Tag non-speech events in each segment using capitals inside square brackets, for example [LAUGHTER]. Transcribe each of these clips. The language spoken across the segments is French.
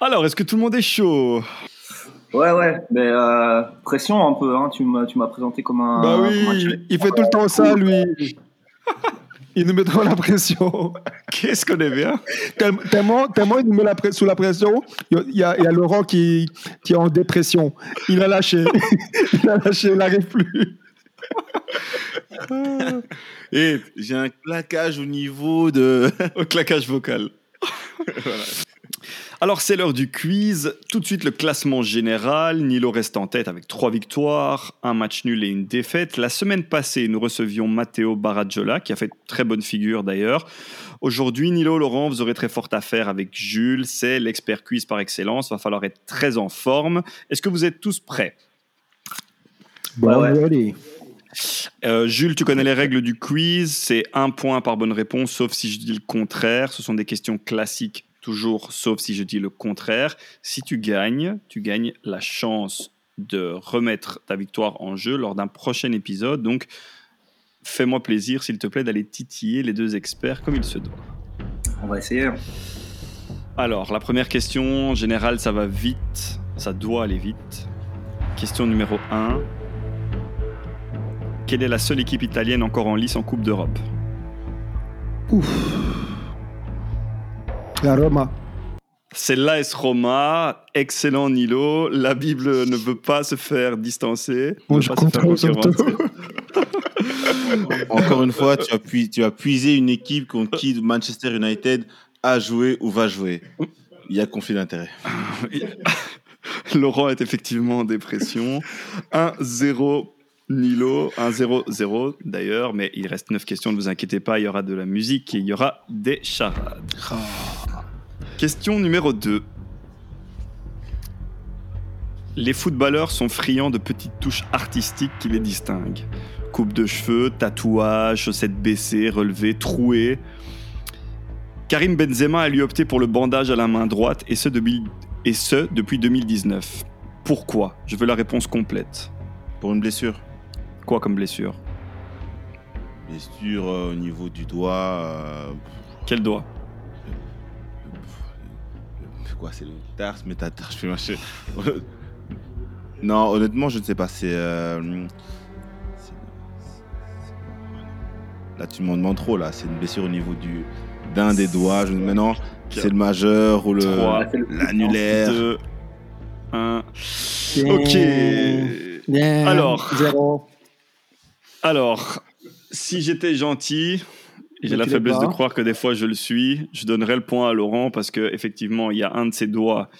Alors, est-ce que tout le monde est chaud? Ouais, ouais, mais euh, pression un peu, hein. tu m'as présenté comme un... Bah oui, il fait tout le temps ça, lui. [LAUGHS] Il nous met trop la pression. [LAUGHS] Qu'est-ce qu'on est bien? Tellement, tellement il nous met la sous la pression, il y, a, il y a Laurent qui, qui est en dépression. Il a lâché. [LAUGHS] il a lâché, il n'arrive plus. Et j'ai un claquage au niveau de. au claquage vocal. Alors c'est l'heure du quiz. Tout de suite le classement général. Nilo reste en tête avec trois victoires, un match nul et une défaite. La semaine passée, nous recevions Matteo Baradjola, qui a fait très bonne figure d'ailleurs. Aujourd'hui, Nilo, Laurent, vous aurez très forte affaire avec Jules. C'est l'expert quiz par excellence. Il va falloir être très en forme. Est-ce que vous êtes tous prêts? Bon, allez. Euh, Jules, tu connais les règles du quiz. C'est un point par bonne réponse, sauf si je dis le contraire. Ce sont des questions classiques, toujours, sauf si je dis le contraire. Si tu gagnes, tu gagnes la chance de remettre ta victoire en jeu lors d'un prochain épisode. Donc, fais-moi plaisir, s'il te plaît, d'aller titiller les deux experts comme il se doit. On va essayer. Alors, la première question, en général, ça va vite. Ça doit aller vite. Question numéro 1 quelle est la seule équipe italienne encore en lice en Coupe d'Europe? Ouf. La Roma. C'est l'AS Roma, excellent Nilo. La Bible ne veut pas se faire distancer. Je [LAUGHS] Encore une fois, tu as, tu as puisé une équipe contre qui Manchester United a joué ou va jouer. Il y a conflit d'intérêt. [LAUGHS] Laurent est effectivement en dépression. 1-0 Nilo, 1-0-0 d'ailleurs, mais il reste 9 questions, ne vous inquiétez pas, il y aura de la musique et il y aura des charades. Question numéro 2. Les footballeurs sont friands de petites touches artistiques qui les distinguent. Coupe de cheveux, tatouage, chaussettes baissées, relevées, trouées. Karim Benzema a lui opté pour le bandage à la main droite et ce depuis, et ce depuis 2019. Pourquoi? Je veux la réponse complète. Pour une blessure Quoi comme blessure? Blessure euh, au niveau du doigt. Euh, Quel doigt? Quoi, c'est le tarse, métatarse, je fais marcher. non, honnêtement, je ne sais pas. Euh, c'est. Là, tu m'en demandes trop, là. C'est une blessure au niveau du d'un des doigts. Je... Maintenant, c'est le majeur ou le l'annulaire. 2, 1. Ok. Alors. Zéro. Alors, si j'étais gentil, j'ai la faiblesse de croire que des fois je le suis, je donnerais le point à Laurent parce que effectivement, il y a un de ses doigts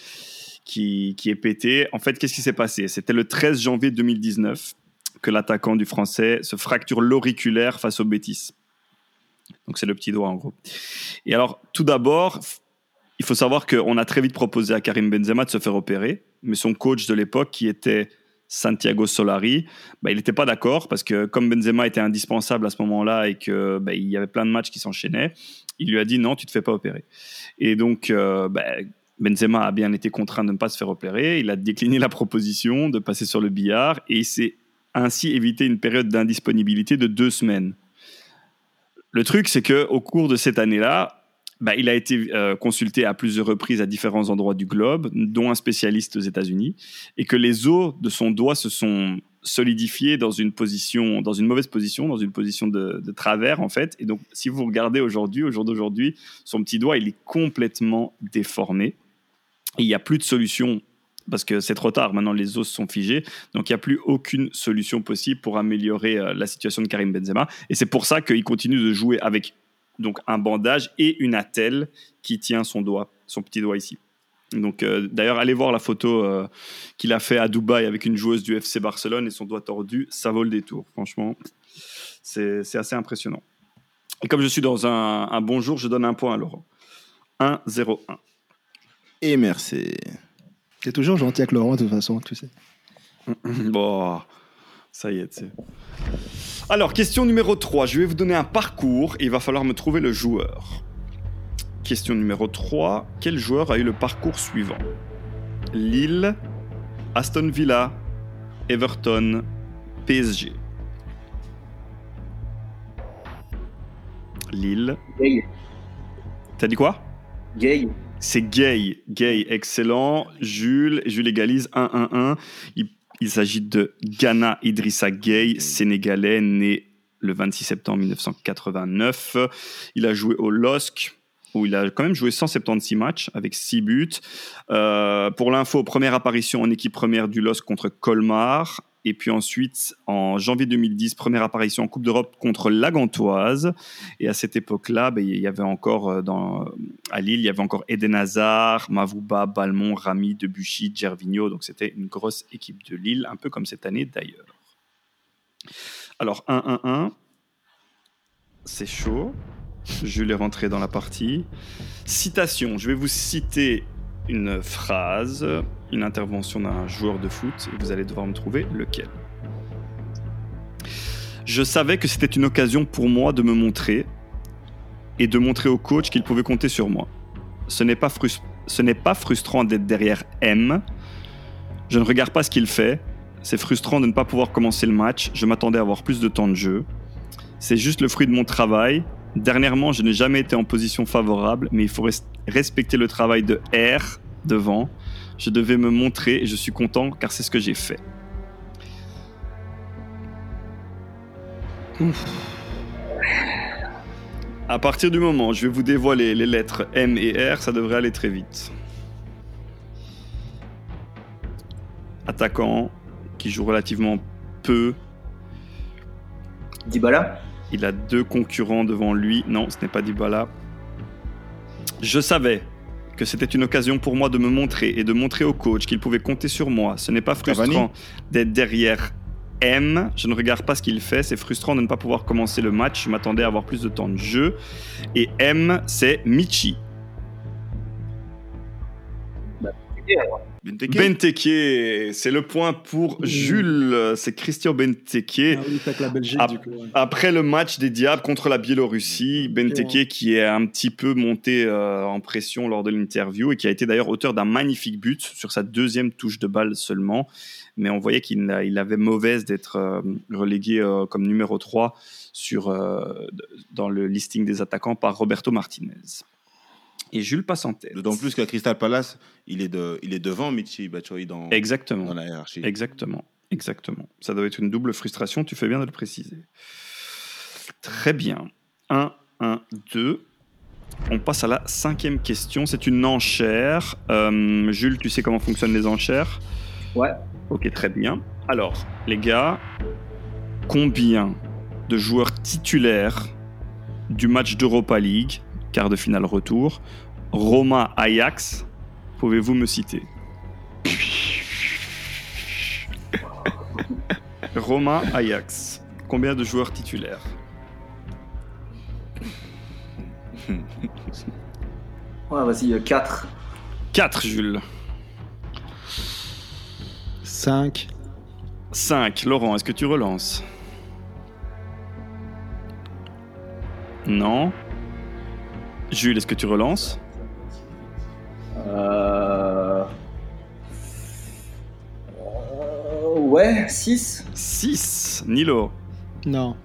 qui, qui est pété. En fait, qu'est-ce qui s'est passé? C'était le 13 janvier 2019 que l'attaquant du Français se fracture l'auriculaire face au Bétis. Donc c'est le petit doigt en gros. Et alors, tout d'abord, il faut savoir qu'on a très vite proposé à Karim Benzema de se faire opérer, mais son coach de l'époque, qui était Santiago Solari, bah, il n'était pas d'accord parce que comme Benzema était indispensable à ce moment-là et que bah, il y avait plein de matchs qui s'enchaînaient, il lui a dit non, tu te fais pas opérer. Et donc euh, bah, Benzema a bien été contraint de ne pas se faire opérer. Il a décliné la proposition de passer sur le billard et s'est ainsi évité une période d'indisponibilité de deux semaines. Le truc, c'est que au cours de cette année-là, bah, il a été euh, consulté à plusieurs reprises à différents endroits du globe, dont un spécialiste aux États-Unis, et que les os de son doigt se sont solidifiés dans une position, dans une mauvaise position, dans une position de, travers en fait. Et donc, si vous regardez aujourd'hui, au jour d'aujourd'hui, son petit doigt, il est complètement déformé. il n'y a plus de solution parce que c'est trop tard. Maintenant, les os sont figés. Donc, il n'y a plus aucune solution possible pour améliorer euh, la situation de Karim Benzema. Et c'est pour ça qu'il continue de jouer avec donc un bandage et une attelle qui tient son doigt, son petit doigt ici. Donc euh, d'ailleurs, allez voir la photo euh, qu'il a fait à Dubaï avec une joueuse du FC Barcelone et son doigt tordu, ça vaut le détour. Franchement, c'est assez impressionnant. Et comme je suis dans un, un bon jour, je donne un point à Laurent. 1-0-1. Et merci. T'es toujours gentil avec Laurent de toute façon, tu sais. bon, ça y est, tu sais. Alors, question numéro 3. Je vais vous donner un parcours et il va falloir me trouver le joueur. Question numéro 3. Quel joueur a eu le parcours suivant? Lille, Aston Villa, Everton, PSG. Lille. Gay. T'as dit quoi? Gay. C'est Gay. Gay, excellent. Jules, Jules égalise 1-1-1. Il, il s'agit de Ghana Idrissa Gay, sénégalais, né le 26 septembre 1989. Il a joué au LOSC, où il a quand même joué 176 matchs avec 6 buts. Euh, pour l'info, première apparition en équipe première du LOSC contre Colmar. Et puis ensuite, en janvier 2010, première apparition en Coupe d'Europe contre la Gantoise. Et à cette époque-là, ben, il y avait encore euh, à Lille, il y avait encore Eden Hazard, Mavouba, Balmont, Rami, Debuchy, Gervinho. Donc c'était une grosse équipe de Lille, un peu comme cette année d'ailleurs. Alors 1-1-1, c'est chaud. Jules est rentré dans la partie. Citation, je vais vous citer une phrase, une intervention d'un joueur de foot, et vous allez devoir me trouver lequel. Je savais que c'était une occasion pour moi de me montrer et de montrer au coach qu'il pouvait compter sur moi. Ce n'est pas, pas frustrant d'être derrière M. Je ne regarde pas ce qu'il fait. C'est frustrant de ne pas pouvoir commencer le match. Je m'attendais à avoir plus de temps de jeu. C'est juste le fruit de mon travail Dernièrement, je n'ai jamais été en position favorable, mais il faut respecter le travail de R devant. Je devais me montrer et je suis content car c'est ce que j'ai fait. À partir du moment où je vais vous dévoiler les lettres M et R, ça devrait aller très vite. Attaquant qui joue relativement peu. Dybala? Il a deux concurrents devant lui. Non, ce n'est pas Dybala. Je savais que c'était une occasion pour moi de me montrer et de montrer au coach qu'il pouvait compter sur moi. Ce n'est pas frustrant d'être derrière M. Je ne regarde pas ce qu'il fait. C'est frustrant de ne pas pouvoir commencer le match. Je m'attendais à avoir plus de temps de jeu. Et M, c'est Michi. Bah, Benteke, c'est le point pour Jules. C'est Christian Benteke. Ah après le match des Diables contre la Biélorussie, Benteke qui est un petit peu monté euh, en pression lors de l'interview et qui a été d'ailleurs auteur d'un magnifique but sur sa deuxième touche de balle seulement. Mais on voyait qu'il avait mauvaise d'être euh, relégué euh, comme numéro 3 sur, dans le listing des attaquants par Roberto Martinez. Et Jules passe en tête. D'autant plus qu'à Crystal Palace, il est, de, il est devant Michi Batshuayi dans, Exactement. dans la hiérarchie. Exactement. Exactement. Ça doit être une double frustration, tu fais bien de le préciser. Très bien. 1, 1, 2. On passe à la cinquième question. C'est une enchère. Euh, Jules, tu sais comment fonctionnent les enchères? Ouais. Ok, très bien. Alors, les gars, combien de joueurs titulaires du match d'Europa League quart de finale retour. Roma Ajax, pouvez-vous me citer? [LAUGHS] Roma Ajax, combien de joueurs titulaires? [LAUGHS] Ouais, vas-y, 4. Euh, 4, Jules. 5. 5. Laurent, est-ce que tu relances? Non. Jules, est-ce que tu relances euh... euh ouais, 6. 6. Nilo Non.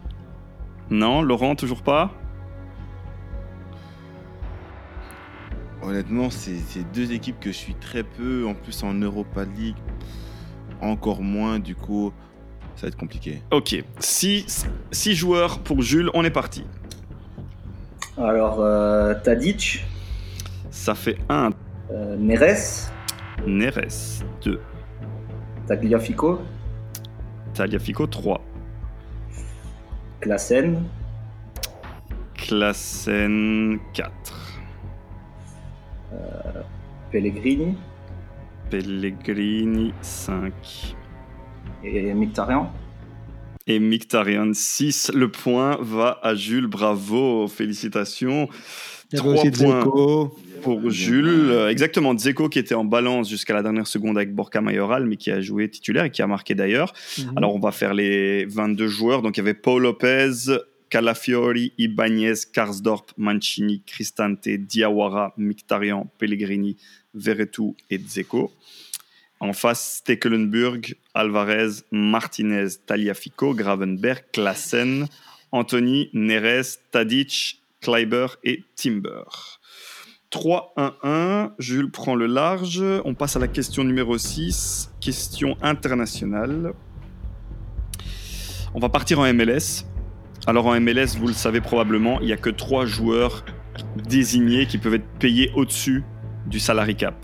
Non, Laurent, toujours pas Honnêtement, c'est deux équipes que je suis très peu. En plus, en Europa League, encore moins. Du coup, ça va être compliqué. Ok. 6 joueurs pour Jules, on est parti. Alors, euh, Tadic. Ça fait 1. Euh, Neres. Neres, 2. Tagliafico. Tagliafico, 3. Klassen. Klassen, 4. Euh, Pellegrini. Pellegrini, 5. Et Mictarian et Mictarian 6. Le point va à Jules. Bravo, félicitations. Trois points pour Jules. Exactement, Dzeko qui était en balance jusqu'à la dernière seconde avec Borca Mayoral, mais qui a joué titulaire et qui a marqué d'ailleurs. Mhm. Alors on va faire les 22 joueurs. Donc il y avait Paul Lopez, Calafiori, Ibanez, Karsdorp, Mancini, Cristante, Diawara, Mictarian, Pellegrini, Veretout et Dzeko. En face, Stekelenburg, Alvarez, Martinez, Taliafico, Gravenberg, Klassen, Anthony, Neres, Tadic, Kleiber et Timber. 3-1-1. Jules prend le large. On passe à la question numéro 6. Question internationale. On va partir en MLS. Alors en MLS, vous le savez probablement, il n'y a que trois joueurs désignés qui peuvent être payés au-dessus du salary cap.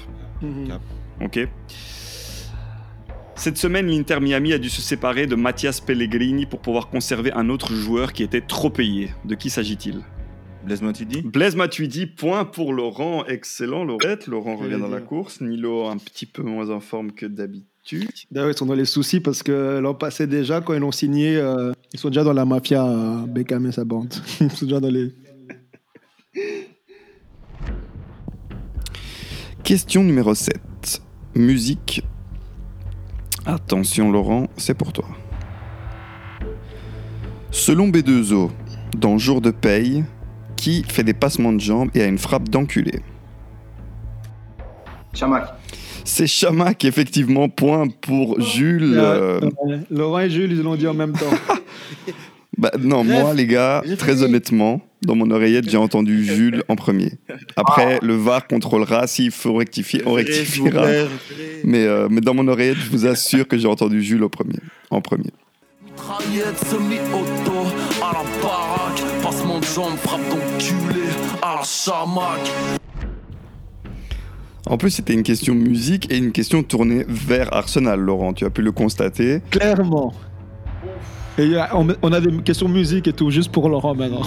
Ok. Cette semaine, l'Inter Miami a dû se séparer de Mathias Pellegrini pour pouvoir conserver un autre joueur qui était trop payé. De qui s'agit-il? Blaise Matuidi? Blaise Matuidi, point pour Laurent. Excellent, Laurette. Laurent revient dans la course. Nilo un petit peu moins en forme que d'habitude. D'ailleurs, ils sont dans les soucis parce que l'an passé déjà, quand ils l'ont signé, euh, ils sont déjà dans la mafia, euh, Beckham et sa bande. [LAUGHS] Ils sont déjà dans les... Question numéro 7. Musique. Attention Laurent, c'est pour toi. Selon B2O, dans Jour de paye, qui fait des passements de jambes et a une frappe d'enculé Chamac. C'est Chamac, effectivement, point pour Jules. euh, Euh, Laurent et Jules, ils l'ont dit en même temps. [LAUGHS] bah, non, Bref, moi, les gars, très honnêtement, dans mon oreillette, j'ai entendu [LAUGHS] Jules en premier. Après, le VAR contrôlera. S'il faut rectifier, on rectifiera. Mais, euh, mais dans mon oreillette, je vous assure que j'ai entendu Jules au premier, en premier. Mitraillette semi-auto à la baraque Passement de jambes, frappe d'enculé à la chamac En plus, c'était une question musique et une question tournée vers Arsenal, Laurent. Tu as pu le constater. Clairement. Et il y a- on, on a des questions musique et tout, juste pour Laurent maintenant.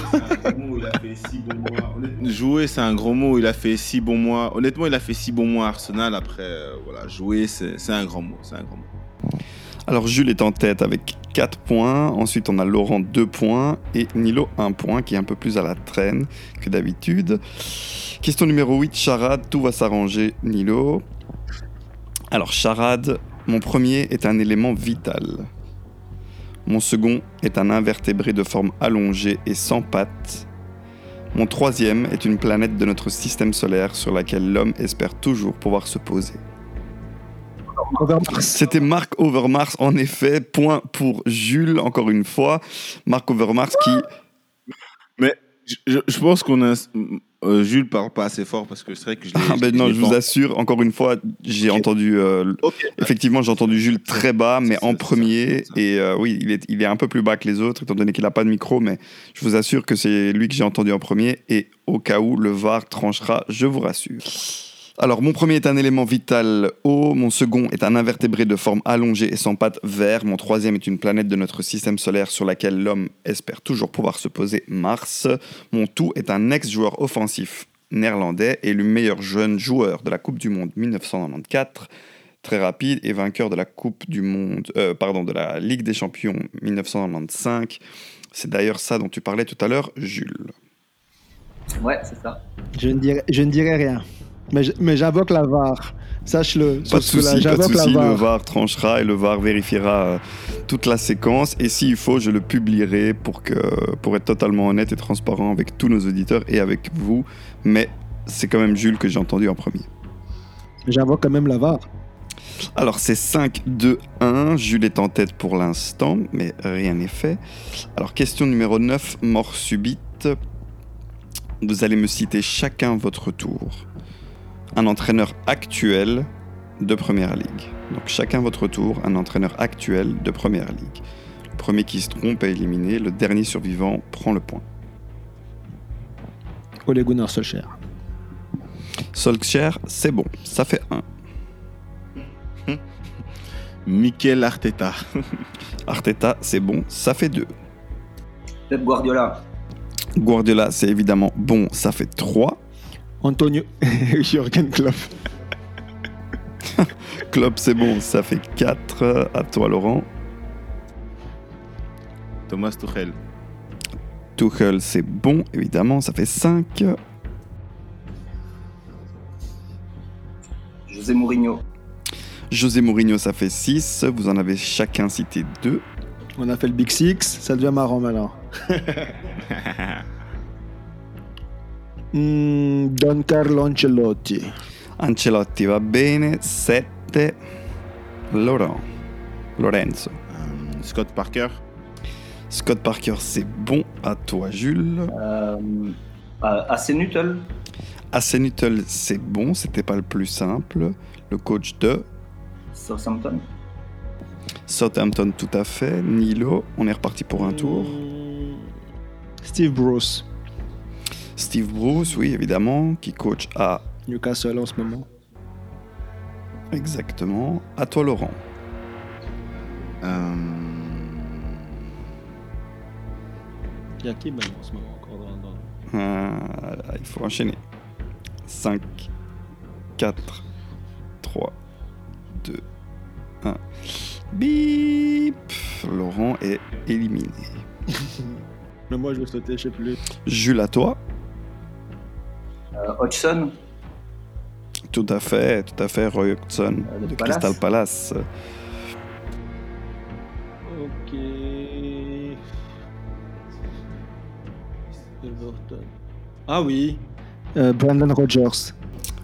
Jouer, c'est un gros mot. Il a fait six bons mois. Honnêtement, il a fait six bons mois à Arsenal. Après, euh, voilà, jouer, c'est c'est un grand mot. C'est un grand mot. Alors, Jules est en tête avec 4 points. Ensuite, on a Laurent 2 points et Nilo 1 point, qui est un peu plus à la traîne que d'habitude. Question numéro 8, charade. Tout va s'arranger, Nilo. Alors, charade, mon premier est un élément vital. Mon second est un invertébré de forme allongée et sans pattes. Mon troisième est une planète de notre système solaire sur laquelle l'homme espère toujours pouvoir se poser. C'était Marc Overmars, en effet. Point pour Jules, encore une fois. Marc Overmars qui. Je- je pense qu'on a. euh, Jules parle pas assez fort parce que c'est vrai que je. Ah ben non, je vous assure, encore une fois, j'ai entendu. euh, effectivement, j'ai entendu Jules très bas, mais en ça, premier. ça, c'est ça. Et euh, oui, il est, il est un peu plus bas que les autres, étant donné qu'il n'a pas de micro, mais je vous assure que c'est lui que j'ai entendu en premier. Et au cas où, le VAR tranchera, je vous rassure. Alors, mon premier est un élément vital haut, mon second est un invertébré de forme allongée et sans pattes vert, mon troisième est une planète de notre système solaire sur laquelle l'homme espère toujours pouvoir se poser, Mars, mon tout est un ex-joueur offensif néerlandais, élu meilleur jeune joueur de la Coupe du Monde 1994, très rapide et vainqueur de la Coupe du Monde, euh, pardon, de la Ligue des Champions 1995. C'est d'ailleurs ça dont tu parlais tout à l'heure, Jules. Ouais, c'est ça. Je ne dirai, je ne dirai rien. Mais, j'invoque la VAR. Sache-le. Pas de souci, pas de souci. Le VAR. Tranchera et le VAR vérifiera euh, toute la séquence. Et s'il faut, je le publierai pour, que, pour être totalement honnête et transparent avec tous nos auditeurs et avec vous. Mais c'est quand même Jules que j'ai entendu en premier. J'invoque quand même la VAR. Alors c'est 5, 2, 1. Jules est en tête pour l'instant, mais rien n'est fait. Alors question numéro 9, mort subite. Vous allez me citer chacun votre tour. Un entraîneur actuel de Première Ligue. Donc chacun votre tour, un entraîneur actuel de Première Ligue. Le premier qui se trompe est éliminé, le dernier survivant prend le point. Ole Gunnar Solskjaer. Solskjaer, c'est bon, ça fait 1. [LAUGHS] Mikel Arteta. [LAUGHS] Arteta, c'est bon, ça fait 2. Pep Guardiola. Guardiola, c'est évidemment bon, ça fait 3. Antonio. [LAUGHS] Jürgen Klopp. [LAUGHS] Klopp, c'est bon, ça fait 4. À toi, Laurent. Thomas Tuchel. Tuchel, c'est bon, évidemment, ça fait 5. José Mourinho. José Mourinho, ça fait 6. Vous en avez chacun cité 2. On a fait le Big Six. Ça devient marrant maintenant. [LAUGHS] Hmm, Don Carlo Ancelotti. Ancelotti va bene, 7. Laurent. Lorenzo. Euh, Scott Parker. Scott Parker, c'est bon. À toi, Jules. Euh, euh, AC Nuttall. Asenuttel, c'est bon, c'était pas le plus simple. Le coach de Southampton. Southampton, tout à fait. Nilo, on est reparti pour un tour. Steve Bruce, Steve Bruce, oui, évidemment, qui coach à Newcastle en ce moment. exactement. À toi, Laurent. Euh, Il y a qui maintenant en ce moment encore dans, dans... Euh, il faut enchaîner. 5, 4, 3, 2, 1. Bip Laurent est éliminé. [LAUGHS] Mais moi je vais sauter, je sais plus. Jules, à toi. Euh, Hodgson. Tout à fait, tout à fait. Roy Hodgson Euh, de de Palace. Crystal Palace. Ok. Everton. Ah oui. Euh, Brandon Rogers.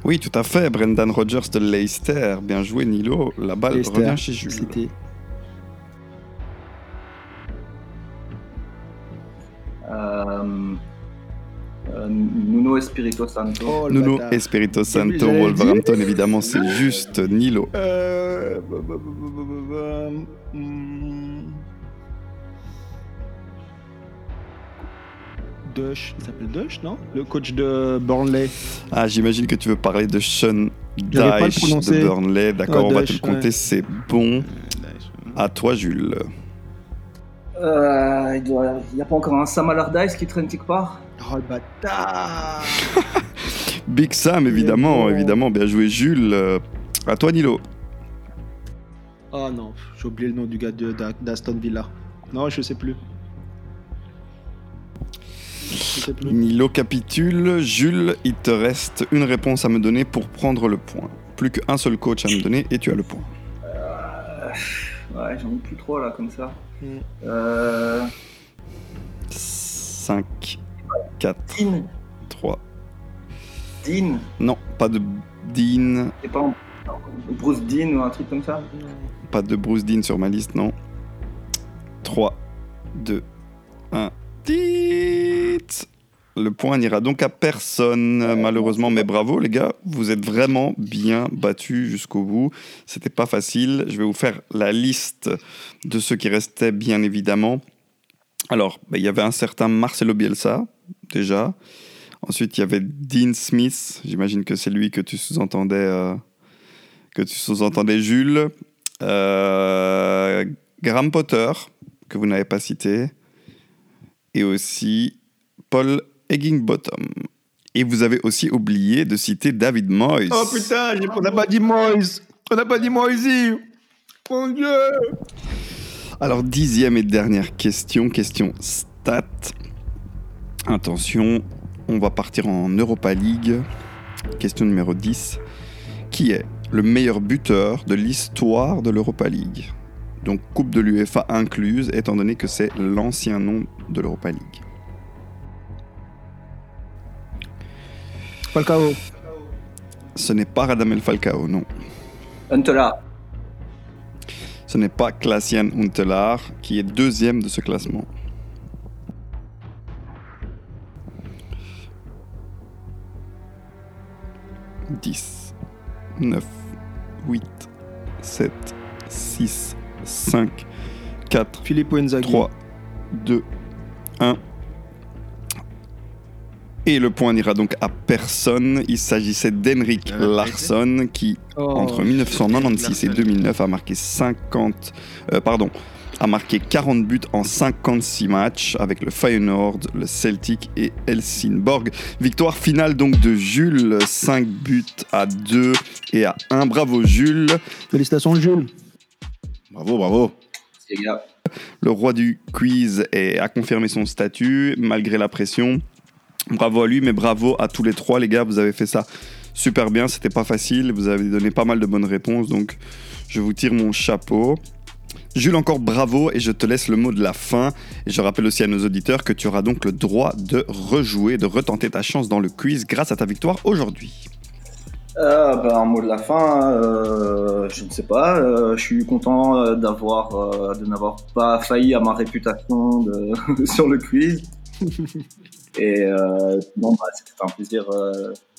Oui, tout à fait. Brendan Rodgers de Leicester. Bien joué, Nilo. La balle Leicester revient chez Jules. Espirito Santo. Oh, Nuno bâtard. Espirito Santo, J'allais Wolverhampton, évidemment, c'est juste Nilo. Euh... bah, bah, bah, hmm. Dush, il s'appelle Dush, non? Le coach de Burnley. Ah, j'imagine que tu veux parler de Sean Dyche de. Burnley. D'accord, Ah, on va te le compter, ouais. c'est bon. À toi, Jules. Euh, il n'y a pas encore un Sam Allardyce qui traîne quelque part Oh le bâtard [LAUGHS] Big Sam, évidemment, bon. évidemment. Bien joué, Jules. Euh, À toi, Nilo. Oh non, j'ai oublié le nom du gars d'Aston Villa. Non, je sais plus. Je sais plus. Nilo capitule. Jules, il te reste une réponse à me donner pour prendre le point. Plus qu'un seul coach à me donner et tu as le point. Ouais, j'en ai plus trop là comme ça. Hmm. Euh, 5, 4, Dean. 3. Dean. Non, pas de Dean. C'est pas un- Bruce Dean ou un truc comme ça Pas de Bruce Dean sur ma liste, non. 3, 2, 1. Tit Le point n'ira donc à personne, malheureusement, mais bravo les gars, vous êtes vraiment bien battus jusqu'au bout. C'était pas facile. Je vais vous faire la liste de ceux qui restaient, bien évidemment. Alors, bah, il y avait un certain Marcelo Bielsa, déjà. Ensuite, il y avait Dean Smith. J'imagine que c'est lui que tu sous-entendais, euh, que tu sous-entendais Jules. Euh, Graham Potter, que vous n'avez pas cité. Et aussi Paul Eggingbottom. Et vous avez aussi oublié de citer David Moyes. Oh putain, on n'a pas dit Moïse On n'a pas dit Moïse Mon dieu Alors, dixième et dernière question, question stat. Attention, on va partir en Europa League. Question numéro 10. Qui est le meilleur buteur de l'histoire de l'Europa League? Donc, Coupe de l'UEFA incluse, étant donné que c'est l'ancien nom de l'Europa League. Falcao. Ce n'est pas Radamel Falcao, non. Huntela. Ce n'est pas Klaasian Huntelaar, qui est deuxième de ce classement. Dix, neuf, huit, sept, six, cinq, quatre, Filippo Inzaghi. 3, 2, 1. Et le point n'ira donc à personne. Il s'agissait d'Henrik Euh, Larsson qui, Oh. entre 1996 et 2009, a marqué 50, euh, pardon, a marqué 40 buts en 56 matchs avec le Feyenoord, le Celtic et Helsingborg. Victoire finale donc de Jules, 5 buts à 2 et à 1. Bravo Jules. Félicitations Jules. Bravo, bravo. Le roi du quiz est- a confirmé son statut malgré la pression. Bravo à lui, mais bravo à tous les trois, les gars. Vous avez fait ça super bien. C'était pas facile. Vous avez donné pas mal de bonnes réponses. Donc, je vous tire mon chapeau. Jules, encore bravo et je te laisse le mot de la fin. Et je rappelle aussi à nos auditeurs que tu auras donc le droit de rejouer, de retenter ta chance dans le quiz grâce à ta victoire aujourd'hui. Euh, ben, un mot de la fin, euh, je ne sais pas. euh, je suis content d'avoir, de n'avoir pas failli à ma réputation de- [LAUGHS] sur le quiz. [LAUGHS] Et non, bah, c'était un plaisir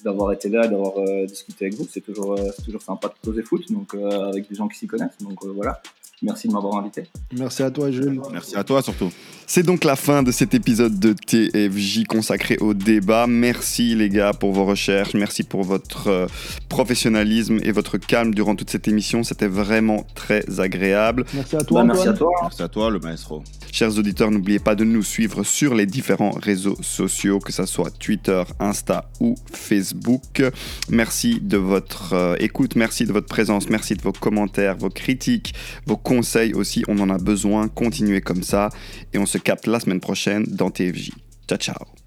d'avoir été là, d'avoir discuté avec vous. C'est toujours, toujours sympa de poser foot, donc avec des gens qui s'y connaissent. Donc voilà. Merci de m'avoir invité. Merci à toi, Jules. Merci à toi surtout. C'est donc la fin de cet épisode de TFJ consacré au débat. Merci les gars pour vos recherches, merci pour votre euh, professionnalisme et votre calme durant toute cette émission. C'était vraiment très agréable. Merci à toi. Bah, merci à toi. Merci à toi, le maestro. Chers auditeurs, n'oubliez pas de nous suivre sur les différents réseaux sociaux, que ce soit Twitter, Insta ou Facebook. Merci de votre euh, écoute, merci de votre présence, merci de vos commentaires, vos critiques, vos conseils aussi. On en a besoin. Continuez comme ça. Et on se capte la semaine prochaine dans TFJ. Ciao, ciao.